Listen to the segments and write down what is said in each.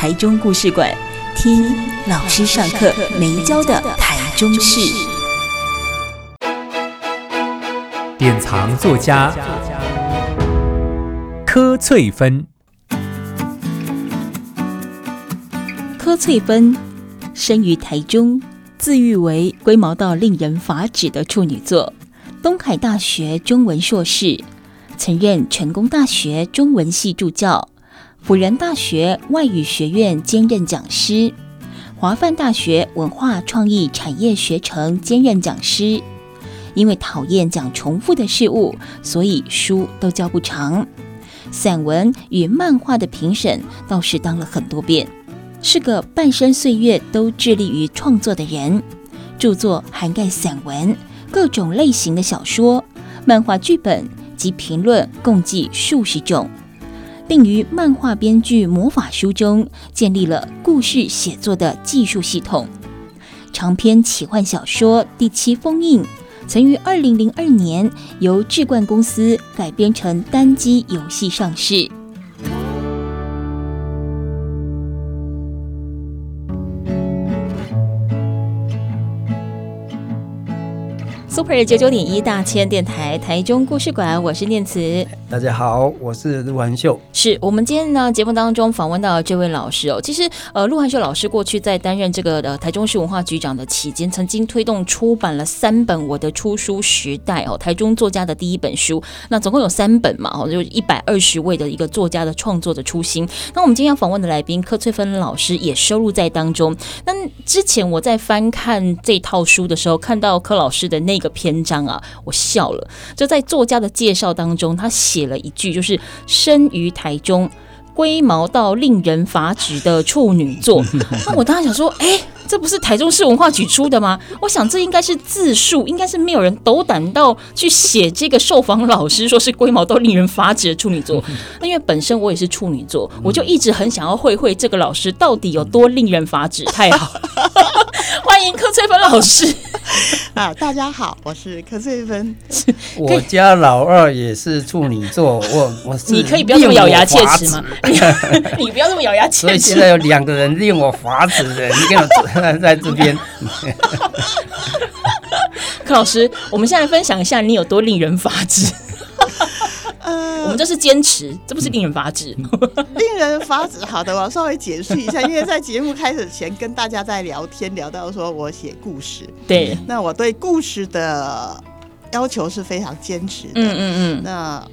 台中故事馆，听老师上课没教的台中事。典藏作家柯翠芬，柯翠芬生于台中。自誉为龟毛到令人发指的处女座，东海大学中文硕士，曾任成功大学中文系助教，辅仁大学外语学院兼任讲师，华梵大学文化创意产业学程兼任讲师。因为讨厌讲重复的事物，所以书都教不长。散文与漫画的评审倒是当了很多遍。是个半生岁月都致力于创作的人，著作涵盖散文、各种类型的小说、漫画剧本及评论，共计数十种，并于漫画编剧魔法书中建立了故事写作的技术系统。长篇奇幻小说《第七封印》曾于二零零二年由志冠公司改编成单机游戏上市。Super 九九点一大千电台台中故事馆，我是念慈。大家好，我是陆涵秀。是我们今天呢节目当中访问到的这位老师哦。其实呃，陆涵秀老师过去在担任这个呃台中市文化局长的期间，曾经推动出版了三本《我的出书时代》哦，台中作家的第一本书。那总共有三本嘛，哦，就一百二十位的一个作家的创作的初心。那我们今天要访问的来宾柯翠芬老师也收录在当中。那之前我在翻看这套书的时候，看到柯老师的那个篇章啊，我笑了。就在作家的介绍当中，他写了一句，就是生于台中，龟毛到令人发指的处女座。那我当时想说，哎、欸，这不是台中市文化局出的吗？我想这应该是自述，应该是没有人斗胆到去写这个受访老师说是龟毛到令人发指的处女座。那因为本身我也是处女座，我就一直很想要会会这个老师到底有多令人发指。太好，欢迎柯翠芬老师。啊，大家好，我是柯翠芬。我家老二也是处女座，我我是你可以不要这么咬牙切齿吗？你不要这么咬牙切齿。所以现在有两个人令我发指的，你给我坐在这边。柯老师，我们现在分享一下你有多令人发指。我们这是坚持，这不是令人发指。令人发指，好的，我要稍微解释一下，因为在节目开始前跟大家在聊天，聊到说我写故事，对，那我对故事的要求是非常坚持的。嗯嗯嗯。那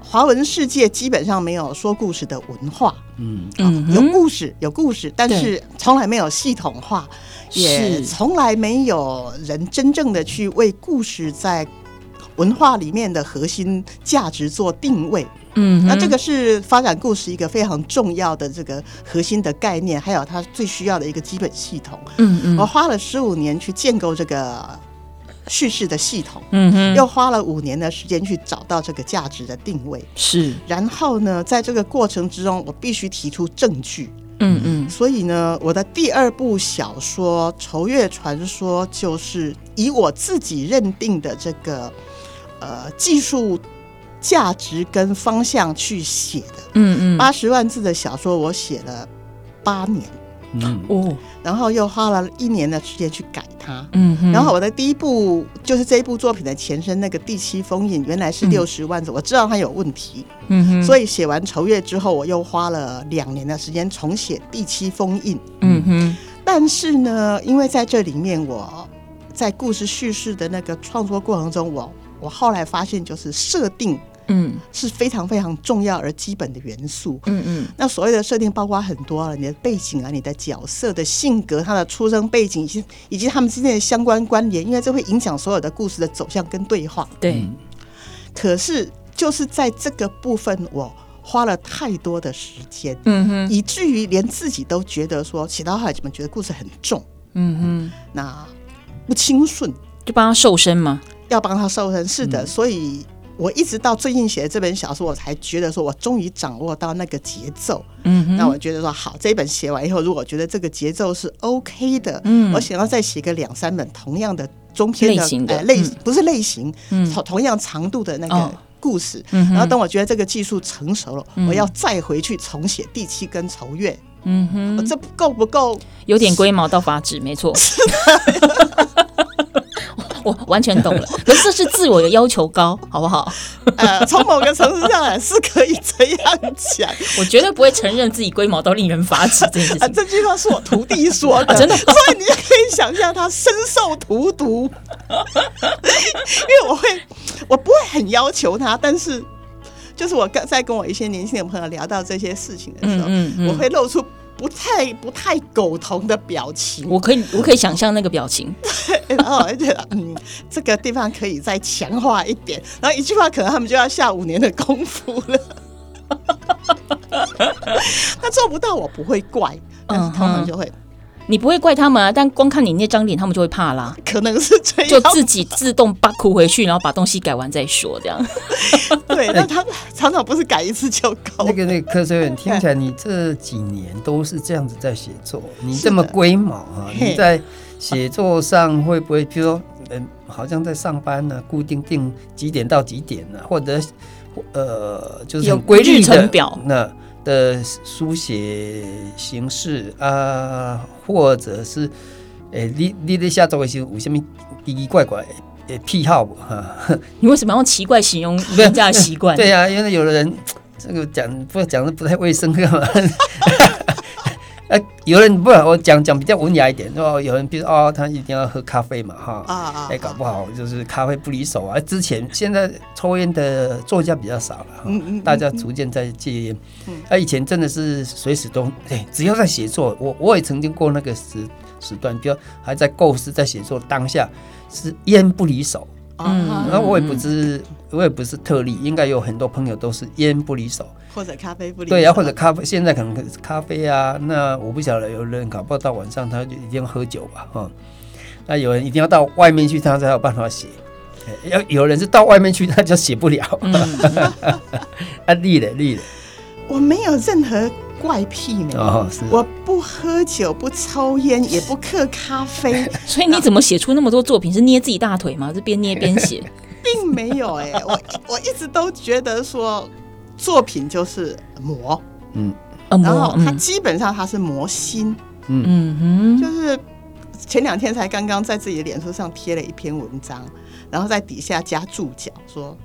华文世界基本上没有说故事的文化，嗯嗯，有故事有故事，但是从来没有系统化，也从来没有人真正的去为故事在。文化里面的核心价值做定位，嗯，那这个是发展故事一个非常重要的这个核心的概念，还有它最需要的一个基本系统，嗯嗯，我花了十五年去建构这个叙事的系统，嗯哼，又花了五年的时间去找到这个价值的定位，是，然后呢，在这个过程之中，我必须提出证据，嗯嗯，所以呢，我的第二部小说《仇月传说》就是以我自己认定的这个。呃，技术价值跟方向去写的，嗯嗯，八十万字的小说我写了八年，嗯。哦，然后又花了一年的时间去改它，嗯，然后我的第一部就是这一部作品的前身，那个第七封印原来是六十万字，嗯，我知道它有问题，嗯哼，所以写完仇月之后，我又花了两年的时间重写第七封印，嗯哼，但是呢，因为在这里面我在故事叙事的那个创作过程中，我我后来发现，就是设定，嗯，是非常非常重要而基本的元素，嗯嗯。那所谓的设定包括很多啊，你的背景啊，你的角色的性格，他的出生背景以及以及他们之间的相关关联，因为这会影响所有的故事的走向跟对话。对。可是就是在这个部分，我花了太多的时间，嗯哼，以至于连自己都觉得说写到后来怎么觉得故事很重，嗯哼，那不清顺，就帮他瘦身嘛，要帮他瘦身，是的，嗯、所以。我一直到最近写的这本小说，我才觉得说，我终于掌握到那个节奏。嗯，那我觉得说，好，这一本写完以后，如果觉得这个节奏是 OK 的，嗯，我想要再写个两三本同样的中篇的类型的，呃、类不是类型，嗯，同同样长度的那个故事。嗯，然后等我觉得这个技术成熟了，嗯，我要再回去重写第七根愁怨。嗯哼，这够不够？有点龟毛到发指，没错。完全懂了，可是这是自我的要求高，好不好？呃，从某个层次上来是可以这样讲。我绝对不会承认自己龟毛到令人发指这件事情。啊，这句话是我徒弟说的，啊、真的。所以你也可以想象他深受荼毒，因为我会，我不会很要求他，但是就是我跟在跟我一些年轻的朋友聊到这些事情的时候，嗯嗯嗯、我会露出。不太不太苟同的表情，我可以我可以想象那个表情，对，然后觉得嗯，这个地方可以再强化一点，然后一句话可能他们就要下五年的功夫了。他做不到，我不会怪，但是他们就会。嗯你不会怪他们啊，但光看你那张脸，他们就会怕啦。可能是这样，就自己自动把哭回去，然后把东西改完再说，这样。对，那他们常常不是改一次就够。那个那个柯秋远，听起来你这几年都是这样子在写作，你这么龟毛啊？你在写作上会不会，比如说，嗯，好像在上班呢、啊，固定定几点到几点呢、啊，或者呃，就是有规律的日程表那。的书写形式啊，或者是诶、欸，你你在写作的时候有什么奇奇怪怪的癖好不哈？你为什么要用奇怪形容 人家的习惯？对呀、啊，因为有的人这个讲不讲的不太卫生，干嘛？哎，有人不，我讲讲比较文雅一点，哦，有人比如说哦，他一定要喝咖啡嘛，哈，哎，搞不好就是咖啡不离手啊。之前现在抽烟的作家比较少了，嗯嗯，大家逐渐在戒烟。他以前真的是随时都，哎，只要在写作，我我也曾经过那个时时段，比如还在构思在写作当下，是烟不离手。嗯，然后我也不是，我也不是特例，应该有很多朋友都是烟不离手，或者咖啡不离手。对呀、啊，或者咖啡，现在可能咖啡啊，那我不晓得有人搞不好到晚上他就一定要喝酒吧，哈。那有人一定要到外面去，他才有办法写。要有人是到外面去，他就写不了。嗯、啊，立了，立了。我没有任何。怪癖呢？哦，我不喝酒，不抽烟，也不嗑咖啡。所以你怎么写出那么多作品？是捏自己大腿吗？是边捏边写？并没有哎、欸，我我一直都觉得说，作品就是磨，嗯，然后它基本上它是磨心，嗯嗯哼，就是前两天才刚刚在自己的脸书上贴了一篇文章，然后在底下加注脚说，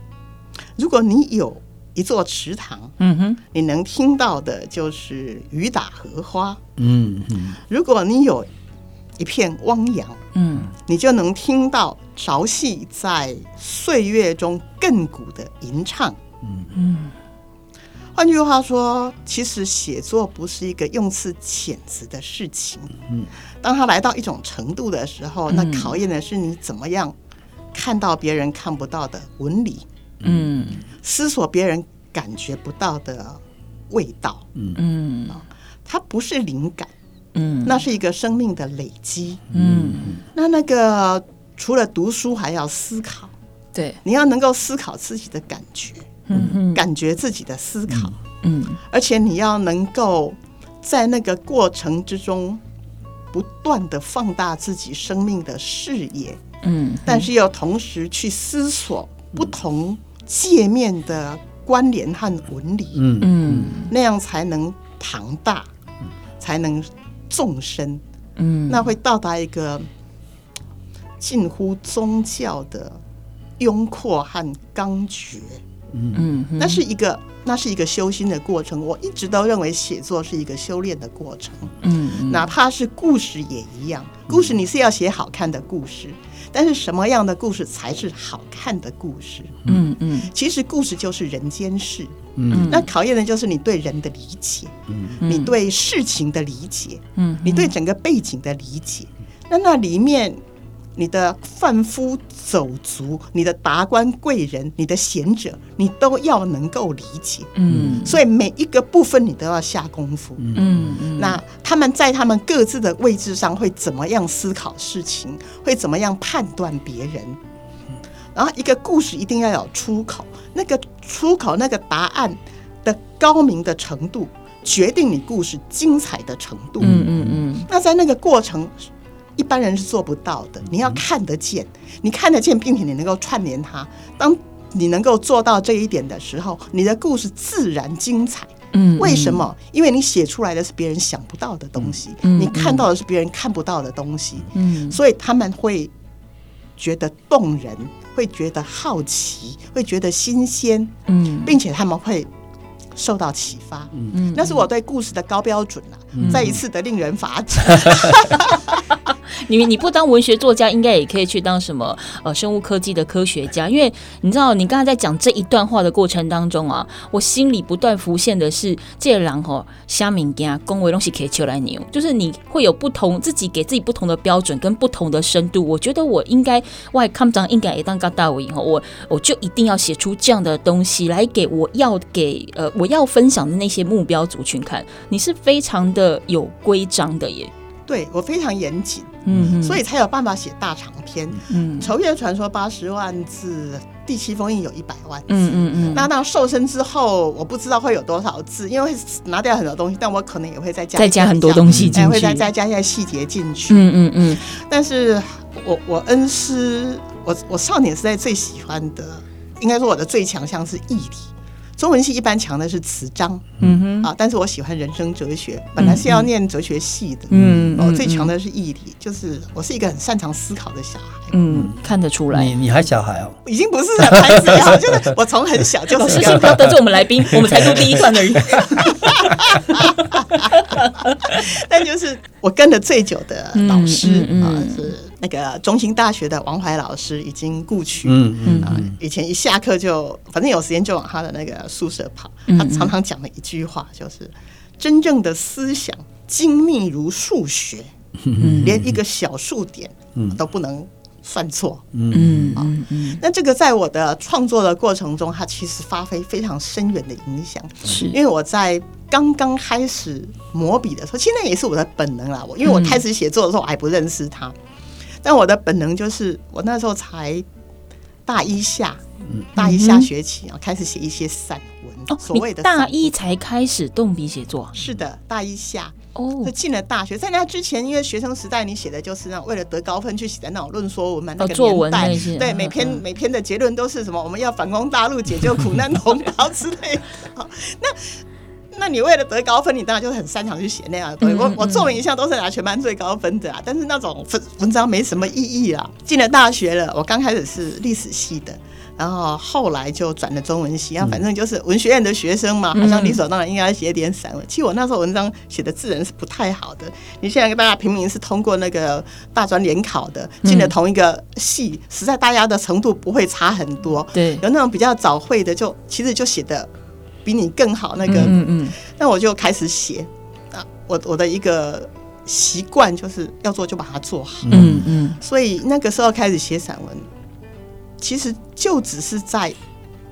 如果你有。一座池塘，嗯哼，你能听到的就是雨打荷花，嗯嗯。如果你有一片汪洋，嗯，你就能听到潮汐在岁月中亘古的吟唱，嗯嗯。换句话说，其实写作不是一个用词遣词的事情，嗯。当它来到一种程度的时候，那考验的是你怎么样看到别人看不到的纹理。嗯，思索别人感觉不到的味道，嗯。嗯，它不是灵感，嗯，那是一个生命的累积，嗯，那那个除了读书还要思考，对，你要能够思考自己的感觉，嗯嗯，感觉自己的思考，嗯，而且你要能够在那个过程之中不断的放大自己生命的视野，嗯，但是又同时去思索不同。界面的关联和纹理，嗯嗯，那样才能庞大，才能纵深，嗯，那会到达一个近乎宗教的拥阔和刚决，嗯嗯，那是一个那是一个修心的过程。我一直都认为写作是一个修炼的过程，嗯，哪怕是故事也一样，故事你是要写好看的故事。但是什么样的故事才是好看的故事？嗯嗯，其实故事就是人间事。嗯，那考验的就是你对人的理解，嗯，你对事情的理解，嗯，你对整个背景的理解。那那里面你的贩夫走卒、你的达官贵人、你的贤者，你都要能够理解。嗯，所以每一个部分你都要下功夫。嗯嗯，那他们在他们各自的位置上会怎么样思考事情？会怎么样判断别人？然后一个故事一定要有出口，那个出口那个答案的高明的程度，决定你故事精彩的程度。嗯嗯嗯。那在那个过程。一般人是做不到的，你要看得见，你看得见，并且你能够串联它。当你能够做到这一点的时候，你的故事自然精彩。嗯，为什么？因为你写出来的是别人想不到的东西，你看到的是别人看不到的东西。嗯，所以他们会觉得动人，会觉得好奇，会觉得新鲜。嗯，并且他们会。受到启发，嗯，那是我对故事的高标准了，嗯，再一次的令人发指。你你不当文学作家，应该也可以去当什么呃生物科技的科学家，因为你知道，你刚才在讲这一段话的过程当中啊，我心里不断浮现的是，这人吼虾米家恭维东西可以求来牛，就是你会有不同自己给自己不同的标准跟不同的深度。我觉得我应该外看长应该也当个大伟以后，我我就一定要写出这样的东西来给我要给呃我要分享的那些目标族群看。你是非常的有规章的耶。对，我非常严谨，嗯，所以才有办法写大长篇。嗯，《仇月传说》八十万字，《第七封印》有一百万字。嗯嗯嗯。那到瘦身之后，我不知道会有多少字，因为会拿掉很多东西，但我可能也会再加再加很多东西进去，会再再加一些细节进去。嗯嗯嗯。但是我我恩师，我我少年时代最喜欢的，应该说我的最强项是义理。中文系一般强的是词章，嗯哼，啊，但是我喜欢人生哲学，本来是要念哲学系的，嗯，我最强的是毅力，就是我是一个很擅长思考的小孩，嗯，看得出来，你你还小孩哦，已经不是小孩子了，就是我从很小就。老师，请不要得罪我们来宾，我们才录第一段而已。但就是我跟了最久的老师啊是。那个中兴大学的王怀老师已经故去，嗯嗯啊，以前一下课就反正有时间就往他的那个宿舍跑。他常常讲的一句话就是：真正的思想精密如数学，连一个小数点都不能算错。嗯嗯嗯。那这个在我的创作的过程中，它其实发挥非常深远的影响。是因为我在刚刚开始磨笔的时候，现在也是我的本能啦。我因为我开始写作的时候，我还不认识他。但我的本能就是，我那时候才大一下，大一下学期啊，开始写一些散文。哦，所谓的大一才开始动笔写作？是的，大一下哦，就进了大学。在那之前，因为学生时代你写的就是那为了得高分去写的那种论说文嘛，那个年代，对，每篇每篇的结论都是什么？我们要反攻大陆，解救苦难同胞之类的。好，那。那你为了得高分，你当然就很擅长去写那样的东西。我我作文一向都是拿全班最高分的啊，但是那种文文章没什么意义啊。进了大学了，我刚开始是历史系的，然后后来就转了中文系啊。反正就是文学院的学生嘛，好像理所当然应该写点散文。其实我那时候文章写的字人是不太好的。你现在跟大家平民是通过那个大专联考的，进了同一个系，实在大家的程度不会差很多。对，有那种比较早会的，就其实就写的。比你更好那个，嗯嗯，那我就开始写。啊，我我的一个习惯就是要做就把它做好，嗯嗯，所以那个时候开始写散文，其实就只是在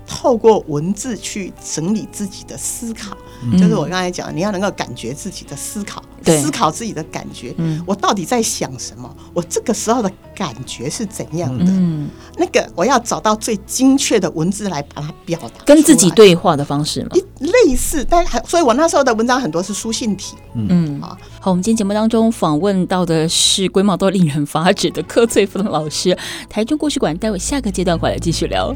透过文字去整理自己的思考。就是我刚才讲，你要能够感觉自己的思考，思考自己的感觉。嗯，我到底在想什么？我这个时候的感觉是怎样的？嗯，那个我要找到最精确的文字来把它表达，跟自己对话的方式嘛。类似，但还，所以我那时候的文章很多是书信体。嗯，好，好，我们今天节目当中访问到的是规模都令人发指的柯翠芬老师，台中故事馆，待会下个阶段回来继续聊。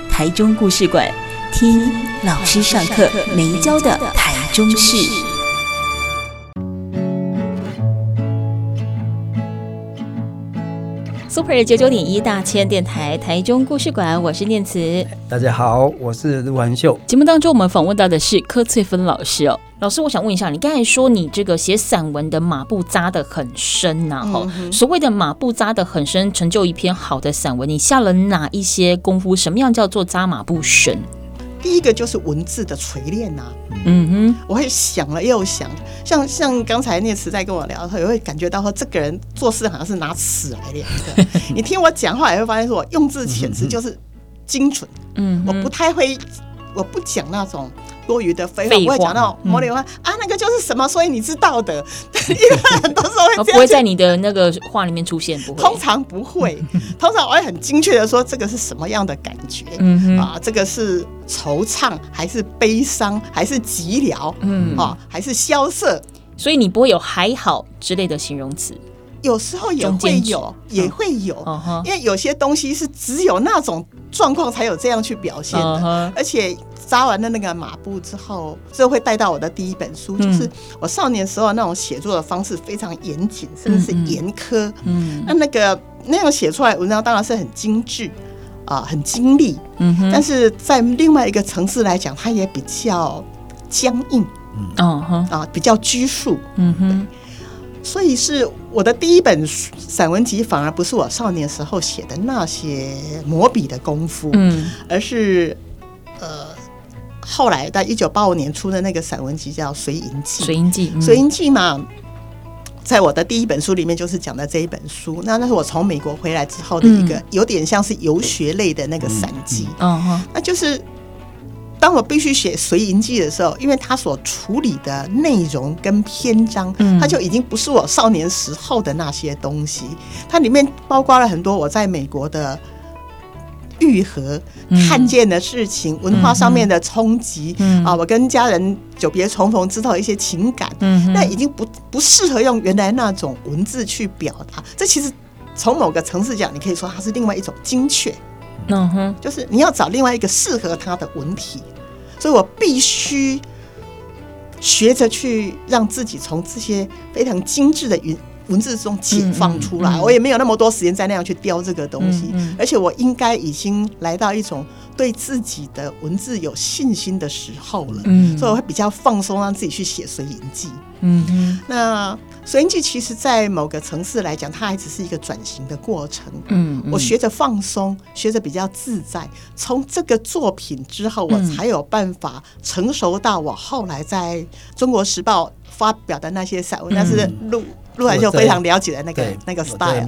台中故事馆听老师上课没教的台中事。Super 九九点一大千电台台中故事馆我是念慈。大家好我是陆文秀。节目当中我们访问到的是柯翠芬老师哦。老师，我想问一下，你刚才说你这个写散文的马步扎得很深呐、啊？哈、嗯，所谓的马步扎得很深，成就一篇好的散文，你下了哪一些功夫？什么样叫做扎马步深？第一个就是文字的锤炼呐，嗯哼，我会想了又想，像像刚才念慈在跟我聊的时候，也会感觉到说这个人做事好像是拿尺来量的。你听我讲话也会发现说，我用字遣词就是精准，嗯，我不太会，我不讲那种。多余的废话，我会讲那种模棱话啊，那个就是什么，所以你知道的。因为很多时候会 这样，不会在你的那个话里面出现，不会。通常不会，通常我会很精确的说这个是什么样的感觉。嗯啊，这个是惆怅还是悲伤还是寂寥？嗯啊，还是萧瑟？所以你不会有还好之类的形容词。有时候也会有，也会有，因为有些东西是只有那种状况才有这样去表现的，而且。扎完了那个马步之后，这会带到我的第一本书，嗯、就是我少年时候那种写作的方式非常严谨，甚至是严苛。嗯，那那个那样写出来文章当然是很精致啊，很精丽。嗯哼，但是在另外一个层次来讲，它也比较僵硬。嗯哼，啊，比较拘束。嗯哼，所以是我的第一本散文集，反而不是我少年时候写的那些磨笔的功夫。嗯，而是呃。后来在一九八五年出的那个散文集叫《随营记》，随营记，随营记嘛，在我的第一本书里面就是讲的这一本书。那那是我从美国回来之后的一个有点像是游学类的那个散记。嗯哼，那就是当我必须写《随营记》的时候，因为它所处理的内容跟篇章，它就已经不是我少年时候的那些东西。它里面包括了很多我在美国的。愈合看见的事情，文化上面的冲击啊，我跟家人久别重逢之后一些情感，那已经不不适合用原来那种文字去表达。这其实从某个层次讲，你可以说它是另外一种精确。嗯哼，就是你要找另外一个适合它的文体，所以我必须学着去让自己从这些非常精致的云。文字中解放出来，我也没有那么多时间再那样去雕这个东西，而且我应该已经来到一种对自己的文字有信心的时候了，嗯所以我会比较放松，让自己去写《随营记》。嗯，那《随营记》其实，在某个层次来讲，它还只是一个转型的过程。嗯，我学着放松，学着比较自在。从这个作品之后，我才有办法成熟到我后来在中国时报发表的那些散文，但是录。陆海就非常了解的那个那个 style，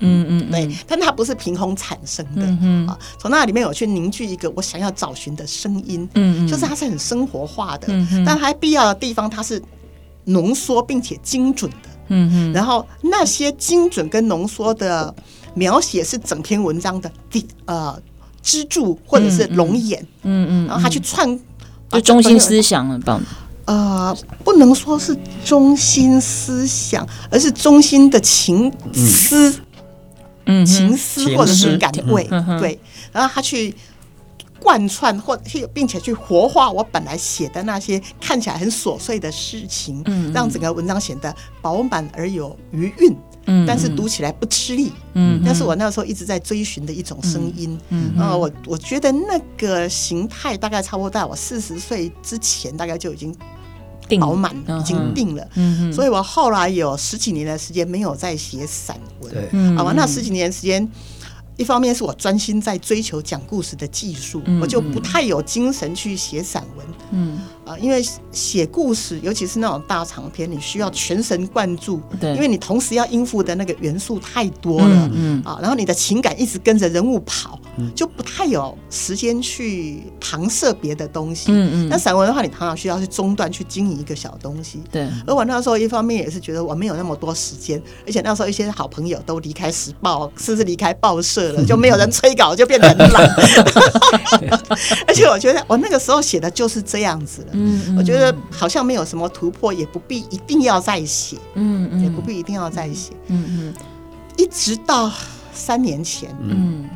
嗯嗯，对，但它不是凭空产生的，啊，从那里面我去凝聚一个我想要找寻的声音，嗯，就是它是很生活化的，但还必要的地方它是浓缩并且精准的，嗯，然后那些精准跟浓缩的描写是整篇文章的第呃支柱或者是龙眼，嗯嗯，然后他去串就中心思想了吧。呃，不能说是中心思想，而是中心的情思，嗯，情思或者是感味，对。然后他去贯穿或并且去活化我本来写的那些看起来很琐碎的事情，嗯，让整个文章显得饱满而有余韵，嗯，但是读起来不吃力，嗯，那是我那时候一直在追寻的一种声音，嗯，呃，我我觉得那个形态大概差不多在我四十岁之前，大概就已经。饱满已经定了，嗯、所以我后来有十几年的时间没有再写散文。对，好吧，那十几年时间。一方面是我专心在追求讲故事的技术，我就不太有精神去写散文。嗯啊，因为写故事，尤其是那种大长篇，你需要全神贯注。对，因为你同时要应付的那个元素太多了。嗯啊，然后你的情感一直跟着人物跑，就不太有时间去搪塞别的东西。嗯嗯。那散文的话，你常常需要去中断去经营一个小东西。对。而我那时候一方面也是觉得我没有那么多时间，而且那时候一些好朋友都离开时报，甚至离开报社了。就没有人催稿，就变得很懒。而且我觉得我那个时候写的就是这样子了。嗯，我觉得好像没有什么突破，也不必一定要再写。嗯嗯，也不必一定要再写。嗯嗯，一直到三年前，嗯，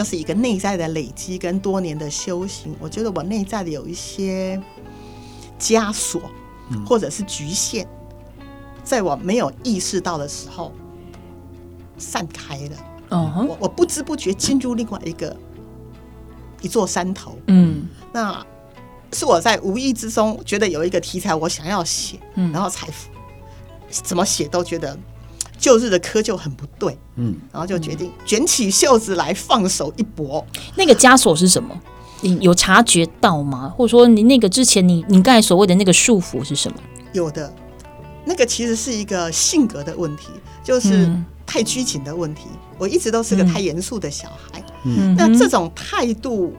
就是一个内在的累积跟多年的修行，我觉得我内在的有一些枷锁或者是局限，在我没有意识到的时候散开了。哦、uh，huh. 我我不知不觉进入另外一个一座山头，嗯，那是我在无意之中觉得有一个题材我想要写，嗯，然后才怎么写都觉得旧日的窠臼很不对，嗯，然后就决定卷起袖子来放手一搏。那个枷锁是什么？你有察觉到吗？或者说你那个之前你你刚才所谓的那个束缚是什么？有的，那个其实是一个性格的问题，就是太拘谨的问题。嗯、我一直都是个太严肃的小孩，嗯，那这种态度，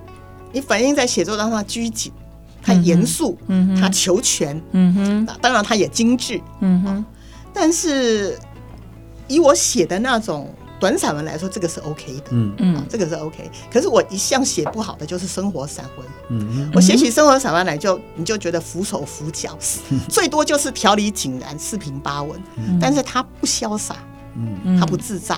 你反映在写作当中，拘谨、他严肃，嗯，他求全，嗯哼，当然他也精致，嗯哼，但是以我写的那种。短散文来说，这个是 OK 的，嗯。嗯、啊，这个是 OK。可是我一向写不好的就是生活散文，嗯嗯，我写起生活散文来就你就觉得扶手扶脚，嗯、最多就是条理井然、四平八稳，嗯、但是它不潇洒，嗯，它不自在，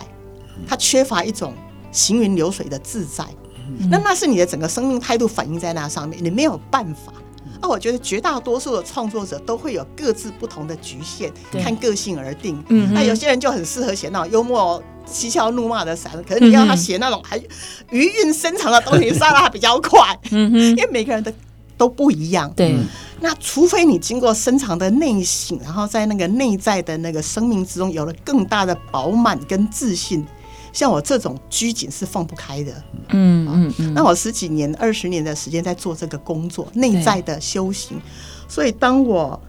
它缺乏一种行云流水的自在，嗯、那那是你的整个生命态度反映在那上面，你没有办法。那、啊、我觉得绝大多数的创作者都会有各自不同的局限，看个性而定。嗯，那有些人就很适合写那种幽默、嬉笑怒骂的散文，可是你要他写那种还余韵深长的东西，杀的还比较快。嗯哼，因为每个人的都不一样。对，那除非你经过深长的内省，然后在那个内在的那个生命之中有了更大的饱满跟自信。像我这种拘谨是放不开的，嗯嗯嗯。那我十几年、二十年的时间在做这个工作，内在的修行。所以当我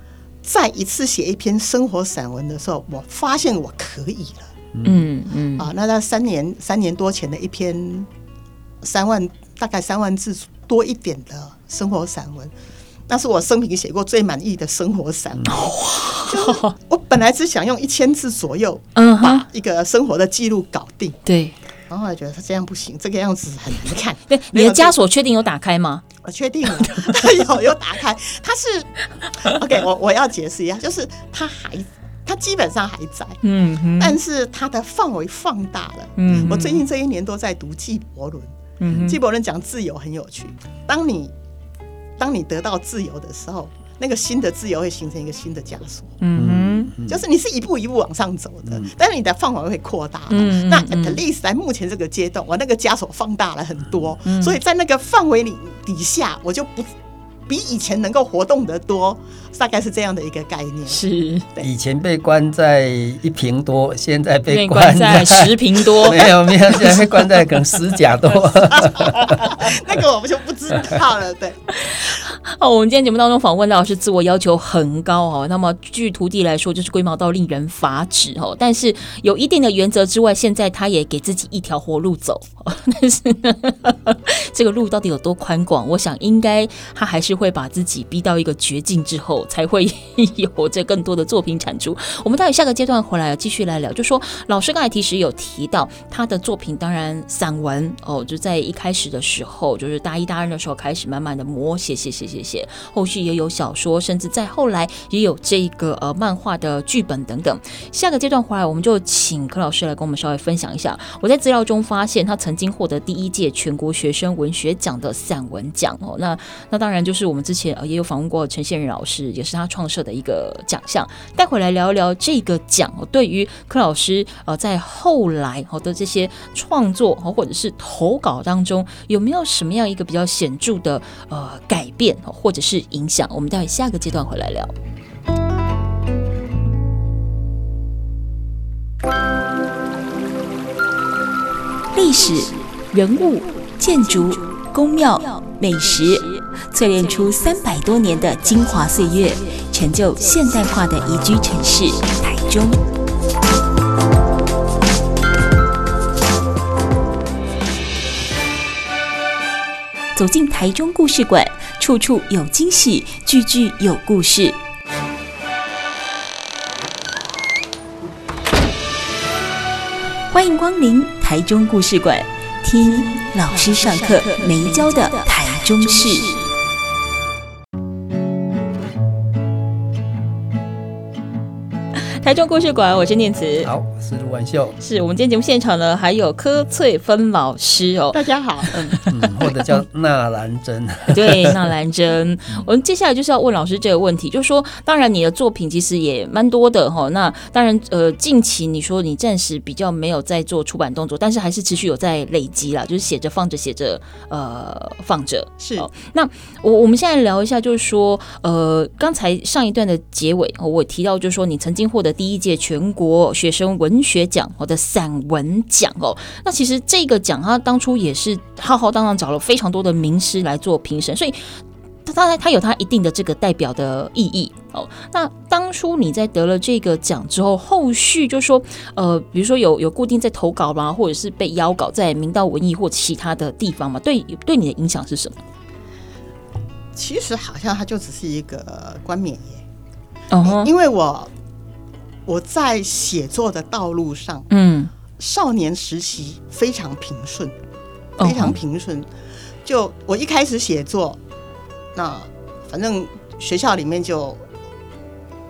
再一次写一篇生活散文的时候，我发现我可以了，嗯嗯。啊，那在三年三年多前的一篇三万大概三万字多一点的生活散文。那是我生平写过最满意的生活散文。我本来只想用一千字左右，嗯把一个生活的记录搞定。对，然后后来觉得他这样不行，这个样子很难看。对，你的枷锁确定有打开吗？我确定了，有有打开。他是 OK，我我要解释一下，就是他还他基本上还在，嗯，但是他的范围放大了。嗯，我最近这一年都在读纪伯伦，嗯，纪伯伦讲自由很有趣。当你当你得到自由的时候，那个新的自由会形成一个新的枷锁。嗯哼，就是你是一步一步往上走的，嗯、但是你的范围会扩大。嗯，那 at least 在目前这个阶段，我那个枷锁放大了很多，嗯、所以在那个范围里底下，我就不。比以前能够活动得多，大概是这样的一个概念。是，以前被关在一平多，现在被关在十平多。没有没有，现在被关在可能十甲多。那个我们就不知道了。对。哦，我们今天节目当中访问到是自我要求很高哦，那么据徒弟来说就是龟毛到令人发指哦，但是有一定的原则之外，现在他也给自己一条活路走。但是这个路到底有多宽广？我想应该他还是。会把自己逼到一个绝境之后，才会 有这更多的作品产出。我们待会下个阶段回来继续来聊，就说老师刚才其实有提到他的作品，当然散文哦，就在一开始的时候，就是大一大二的时候开始慢慢的磨写写写写写，后续也有小说，甚至在后来也有这个呃漫画的剧本等等。下个阶段回来，我们就请柯老师来跟我们稍微分享一下。我在资料中发现，他曾经获得第一届全国学生文学奖的散文奖哦，那那当然就是。我们之前呃也有访问过陈宪仁老师，也是他创设的一个奖项。待会来聊一聊这个奖哦对于柯老师呃在后来好的这些创作或者是投稿当中有没有什么样一个比较显著的呃改变或者是影响？我们待会下个阶段回来聊。历史、人物、建筑、宫庙、美食。淬炼出三百多年的精华岁月，成就现代化的宜居城市台中。走进台中故事馆，处处有惊喜，句句有故事。欢迎光临台中故事馆，听老师上课没教的台中事。台中故事馆，我是念慈。好，我是卢婉秀。是我们今天节目现场呢，还有柯翠芬老师哦。大家好，嗯 嗯，或者叫纳兰珍。对，纳兰珍。我们接下来就是要问老师这个问题，就是说，当然你的作品其实也蛮多的哈。那当然，呃，近期你说你暂时比较没有在做出版动作，但是还是持续有在累积啦，就是写着放着，写着呃放着。是。那我我们现在聊一下，就是说，呃，刚才上一段的结尾，我提到就是说，你曾经获得第一届全国学生文学奖或者散文奖哦。那其实这个奖，他当初也是浩浩荡荡找了非常多的名师来做评审，所以他他他有他一定的这个代表的意义哦。那当初你在得了这个奖之后，后续就说，呃，比如说有有固定在投稿吗，或者是被邀稿在明道文艺或其他的地方嘛？对，对你的影响是什么？其实好像它就只是一个冠冕耶。哦、uh-huh. 因为我我在写作的道路上，嗯，少年时期非常平顺，非常平顺。Uh-huh. 就我一开始写作，那反正学校里面就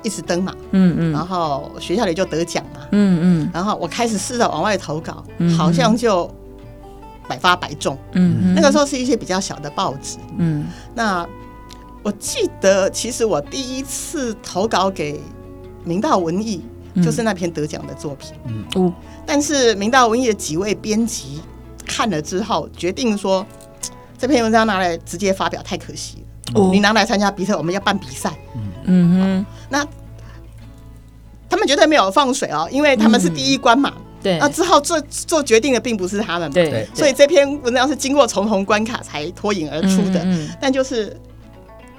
一直登嘛，嗯嗯，然后学校里就得奖嘛，嗯嗯，然后我开始试着往外投稿，好像就百发百中，嗯，那个时候是一些比较小的报纸，嗯，那。我记得，其实我第一次投稿给明道文艺，就是那篇得奖的作品。嗯，但是明道文艺的几位编辑看了之后，决定说这篇文章拿来直接发表太可惜了。哦，你拿来参加比赛，我们要办比赛。嗯哼，那他们绝对没有放水哦，因为他们是第一关嘛。对，那之后做做决定的并不是他们嘛。对，所以这篇文章是经过重重关卡才脱颖而出的。嗯，但就是。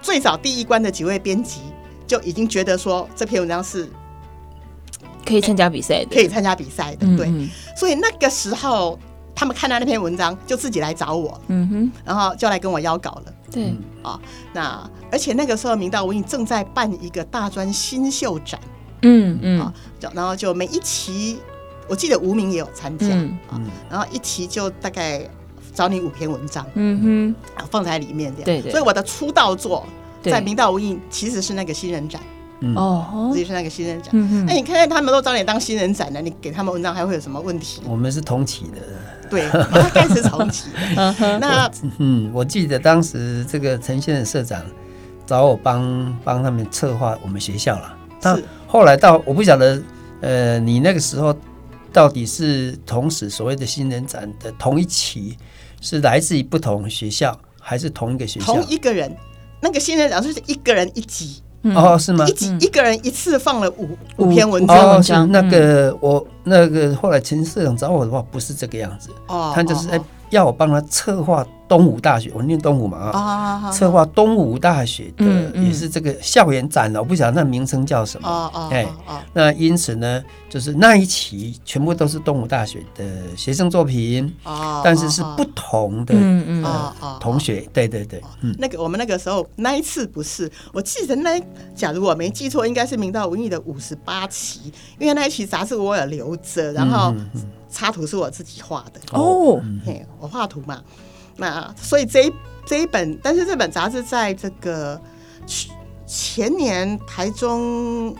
最早第一关的几位编辑就已经觉得说这篇文章是可以参加比赛的，可以参加比赛的，对。所以那个时候他们看到那篇文章，就自己来找我，嗯哼，然后就来跟我邀稿了。对，啊，那而且那个时候明道文艺正在办一个大专新秀展，嗯嗯，啊，然后就每一期，我记得吴明也有参加，嗯，啊，然后一期就大概。找你五篇文章，嗯哼，放在里面这样，对对。所以我的出道作在明道无印其实是那个新人展，哦，自己是那个新人展。那你看看他们都找你当新人展了，你给他们文章还会有什么问题？我们是同期的，对，大概是同期。那嗯，我记得当时这个陈先生社长找我帮帮他们策划我们学校了。是。后来到我不晓得，呃，你那个时候到底是同时所谓的新人展的同一期。是来自于不同学校，还是同一个学校？同一个人，那个新人讲是一个人一集。哦，是吗？一集一个人一次放了五五篇文章。哦，是那个我那个后来陈社长找我的话，不是这个样子。哦，他就是哎。要我帮他策划东吴大学，我念东吴嘛啊，策划东吴大学的也是这个校园展了，我不晓得那名称叫什么。哎，那因此呢，就是那一期全部都是东吴大学的学生作品，但是是不同的同学。对对对，那个我们那个时候那一次不是，我记得那假如我没记错，应该是明道文艺的五十八期，因为那一期杂志我有留着，然后。插图是我自己画的。哦，嘿，我画图嘛，那所以这一这一本，但是这本杂志在这个前年台中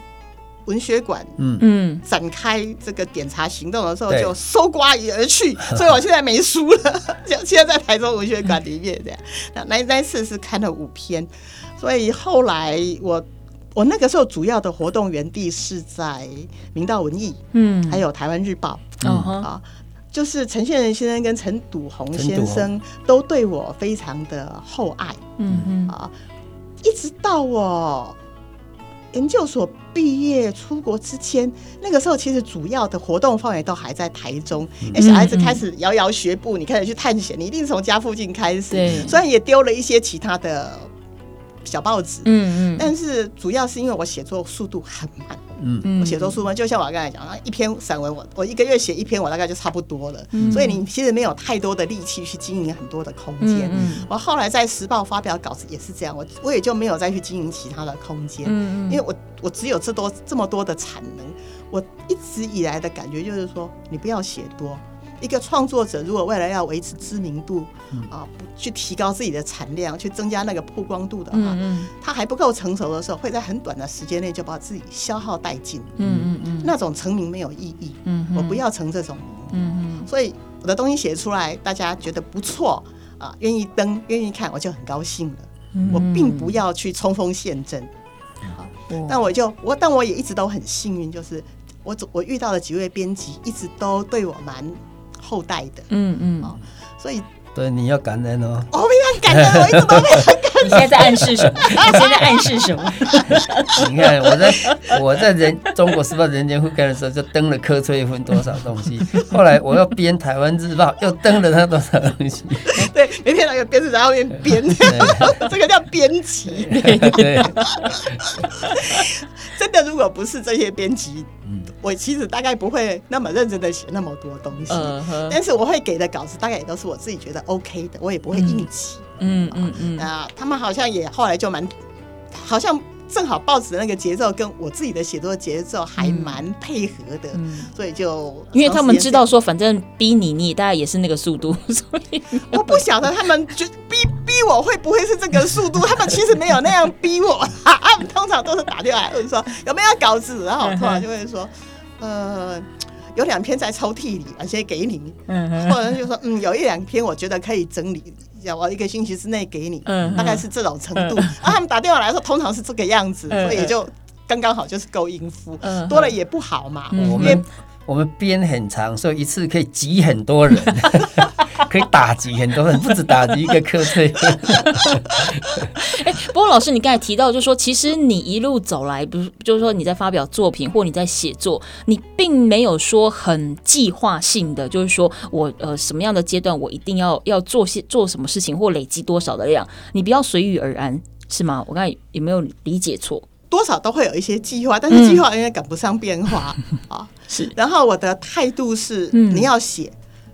文学馆嗯。嗯。展开这个点查行动的时候就搜刮而去，所以我现在没书了，现现在在台中文学馆里面这样。那那那次是看了五篇，所以后来我。我那个时候主要的活动园地是在明道文艺，嗯，还有台湾日报，嗯。啊，就是陈宪仁先生跟陈笃宏先生都对我非常的厚爱，嗯嗯啊，一直到我研究所毕业出国之前，那个时候其实主要的活动范围都还在台中，因为小孩子开始摇摇学步，你开始去探险，你一定从家附近开始，对，虽然也丢了一些其他的。小报纸，嗯嗯，但是主要是因为我写作速度很慢，嗯。嗯，我写作书嘛，就像我刚才讲啊，一篇散文我我一个月写一篇，我大概就差不多了，嗯，所以你其实没有太多的力气去经营很多的空间，嗯，我后来在时报发表稿子也是这样，我我也就没有再去经营其他的空间，因为我我只有这多这么多的产能，我一直以来的感觉就是说，你不要写多。一个创作者如果为了要维持知名度，嗯、啊，不去提高自己的产量，去增加那个曝光度的话，嗯嗯，他还不够成熟的时候，会在很短的时间内就把自己消耗殆尽。嗯嗯嗯，那种成名没有意义。嗯，我不要成这种名。嗯嗯，所以我的东西写出来，大家觉得不错啊，愿意登，愿意看，我就很高兴了。嗯、我并不要去冲锋陷阵。好，但我就我，但我也一直都很幸运，就是。我我遇到的几位编辑一直都对我蛮厚待的，嗯嗯，哦，所以对你要感恩哦，我非常感恩，我一直都非常感恩。你现在在暗示什么？你现在暗示什么？你看我在我在人中国时报人间会刊的时候就登了柯翠芬多少东西，后来我要编台湾日报又登了他多少东西，对，每天来个编辑在后面编，这个叫编辑，对，对真的如果不是这些编辑。我其实大概不会那么认真的写那么多东西，uh huh. 但是我会给的稿子大概也都是我自己觉得 OK 的，我也不会硬挤。嗯嗯嗯。啊，他们好像也后来就蛮，好像正好报纸的那个节奏跟我自己的写作节奏还蛮配合的，嗯、所以就因为他们知道说，反正逼你，你大概也是那个速度，所以我不晓得他们就逼逼我会不会是这个速度，他们其实没有那样逼我，他们通常都是打电话来问说有没有稿子，然后我突然就会说。呃，有两篇在抽屉里，而且给你。嗯哼，或者就说，嗯，有一两篇我觉得可以整理，要我一个星期之内给你。嗯，大概是这种程度。啊、他们打电话来说，通常是这个样子，所以也就刚刚好，就是够应付。嗯，多了也不好嘛。嗯、哼我们编很长，所以一次可以挤很多人。可以打击很多人，不止打击一个科队。哎，不过老师，你刚才提到，就是说，其实你一路走来，不是，就是说你在发表作品或你在写作，你并没有说很计划性的，就是说我呃什么样的阶段我一定要要做些做什么事情或累积多少的量，你不要随遇而安，是吗？我刚才有没有理解错？多少都会有一些计划，但是计划永远赶不上变化 啊。是，然后我的态度是，你要写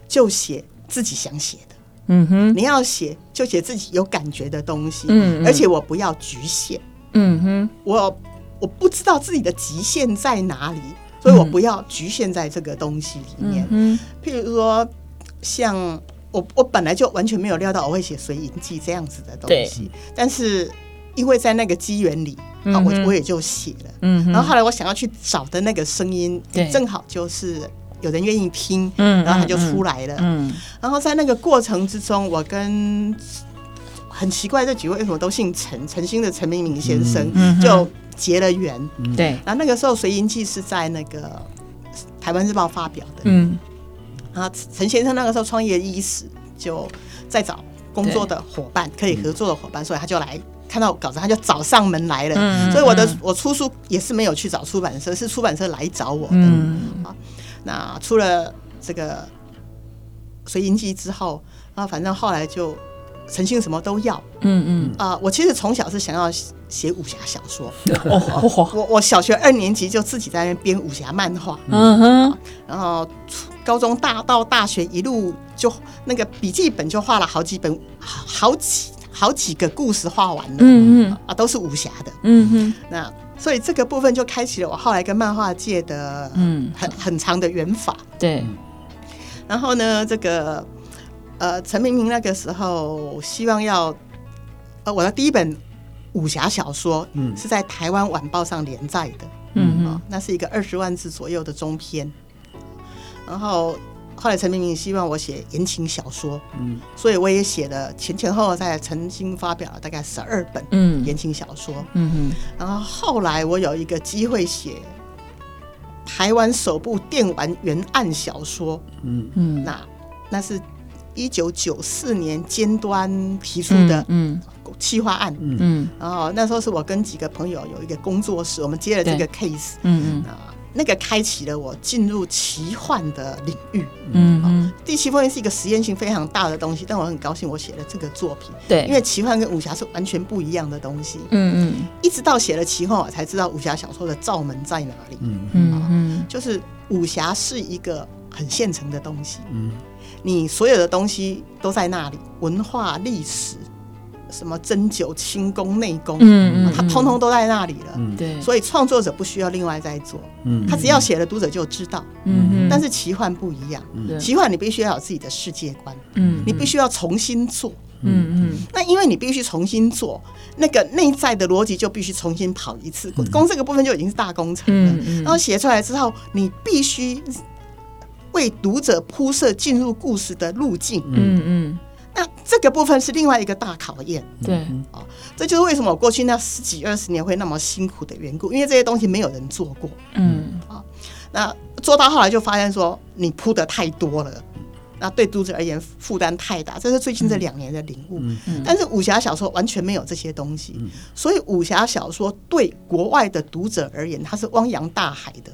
就写。自己想写的，嗯哼，你要写就写自己有感觉的东西，嗯，而且我不要局限，嗯哼，我我不知道自己的极限在哪里，所以我不要局限在这个东西里面，嗯，譬如说像我我本来就完全没有料到我会写《随影记》这样子的东西，但是因为在那个机缘里啊，我我也就写了，嗯，然后后来我想要去找的那个声音，正好就是。有人愿意听，然后他就出来了。嗯，嗯，然后在那个过程之中，我跟很奇怪这几位为什么都姓陈？陈星的陈明明先生就结了缘。对，然后那个时候《随音记》是在那个《台湾日报》发表的。嗯，然后陈先生那个时候创业伊始，就在找工作的伙伴，可以合作的伙伴，所以他就来看到稿子，他就找上门来了。所以我的我出书也是没有去找出版社，是出版社来找我的。嗯。啊。那出了这个《随营记》之后，啊，反正后来就陈星什么都要，嗯嗯。啊，我其实从小是想要写武侠小说，我我小学二年级就自己在那编武侠漫画，嗯哼，然后高中大到大学一路就那个笔记本就画了好几本，好几好几个故事画完了，嗯嗯啊，都是武侠的，嗯哼，那。所以这个部分就开启了我后来跟漫画界的嗯很很长的缘法。对。然后呢，这个呃陈明明那个时候希望要呃我的第一本武侠小说嗯是在台湾晚报上连载的嗯啊那是一个二十万字左右的中篇，然后。后来陈明明希望我写言情小说，嗯，所以我也写了前前后后在曾经发表了大概十二本嗯。言情小说，嗯嗯，然后后来我有一个机会写台湾首部电玩原案小说，嗯。嗯，那那是一九九四年尖端提出的嗯企划案，嗯。嗯，然后那时候是我跟几个朋友有一个工作室，我们接了这个 case，嗯嗯。啊。那个开启了我进入奇幻的领域。嗯，嗯，第七封印是一个实验性非常大的东西，但我很高兴我写了这个作品。对，因为奇幻跟武侠是完全不一样的东西。嗯嗯，一直到写了奇幻，我才知道武侠小说的罩门在哪里。嗯嗯嗯，就是武侠是一个很现成的东西。嗯，你所有的东西都在那里，文化历史。什么针灸、轻功、内功，嗯嗯，他通通都在那里了。嗯，对，所以创作者不需要另外再做，嗯，他只要写了，读者就知道。嗯嗯，但是奇幻不一样，奇幻你必须要有自己的世界观，嗯，你必须要重新做，嗯嗯，那因为你必须重新做，那个内在的逻辑就必须重新跑一次，光这个部分就已经是大工程了。然后写出来之后，你必须为读者铺设进入故事的路径，嗯嗯。那这个部分是另外一个大考验，对。啊，这就是为什么我过去那十几二十年会那么辛苦的缘故，因为这些东西没有人做过，嗯。啊，那做到后来就发现说你铺的太多了，那对读者而言负担太大，这是最近这两年的领悟。但是武侠小说完全没有这些东西，所以武侠小说对国外的读者而言，它是汪洋大海的。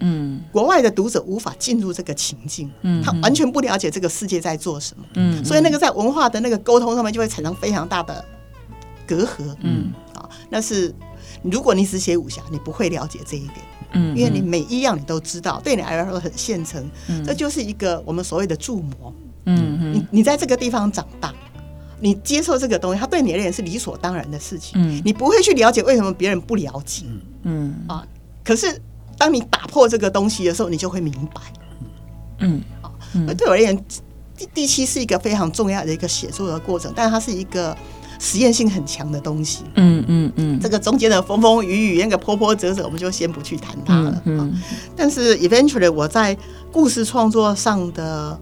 嗯，国外的读者无法进入这个情境，嗯，他完全不了解这个世界在做什么，嗯，所以那个在文化的那个沟通上面就会产生非常大的隔阂，嗯，啊，那是如果你只写武侠，你不会了解这一点，嗯，因为你每一样你都知道，对你来说很现成，嗯，这就是一个我们所谓的注模，嗯嗯，你你在这个地方长大，你接受这个东西，它对你而言是理所当然的事情，嗯，你不会去了解为什么别人不了解，嗯。啊，可是。当你打破这个东西的时候，你就会明白。嗯，好，对我而言，第第七是一个非常重要的一个写作的过程，但是它是一个实验性很强的东西。嗯嗯嗯，这个中间的风风雨雨，那个波波折折，我们就先不去谈它了。嗯，但是 eventually 我在故事创作上的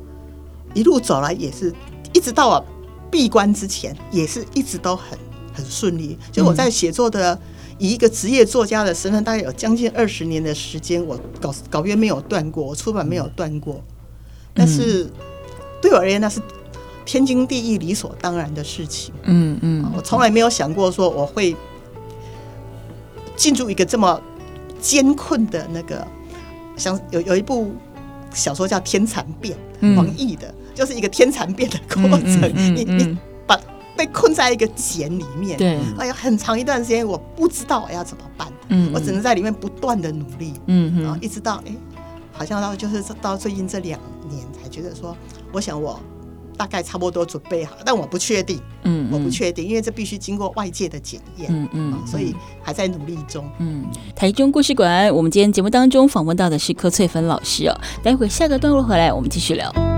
一路走来，也是一直到我闭关之前，也是一直都很很顺利。就我在写作的。以一个职业作家的身份，大概有将近二十年的时间，我稿稿约没有断过，我出版没有断过。但是对我而言，那是天经地义、理所当然的事情。嗯嗯，我从来没有想过说我会进入一个这么艰困的那个，像有有一部小说叫《天蚕变》，王毅的，就是一个天蚕变的过程。你你。被困在一个茧里面，对，哎呀，很长一段时间我不知道我要怎么办，嗯，我只能在里面不断的努力，嗯，然后一直到哎，好像到就是到最近这两年才觉得说，我想我大概差不多准备好，但我不确定，嗯，我不确定，因为这必须经过外界的检验，嗯嗯，所以还在努力中，嗯。台中故事馆，我们今天节目当中访问到的是柯翠芬老师哦，待会下个段落回来，我们继续聊。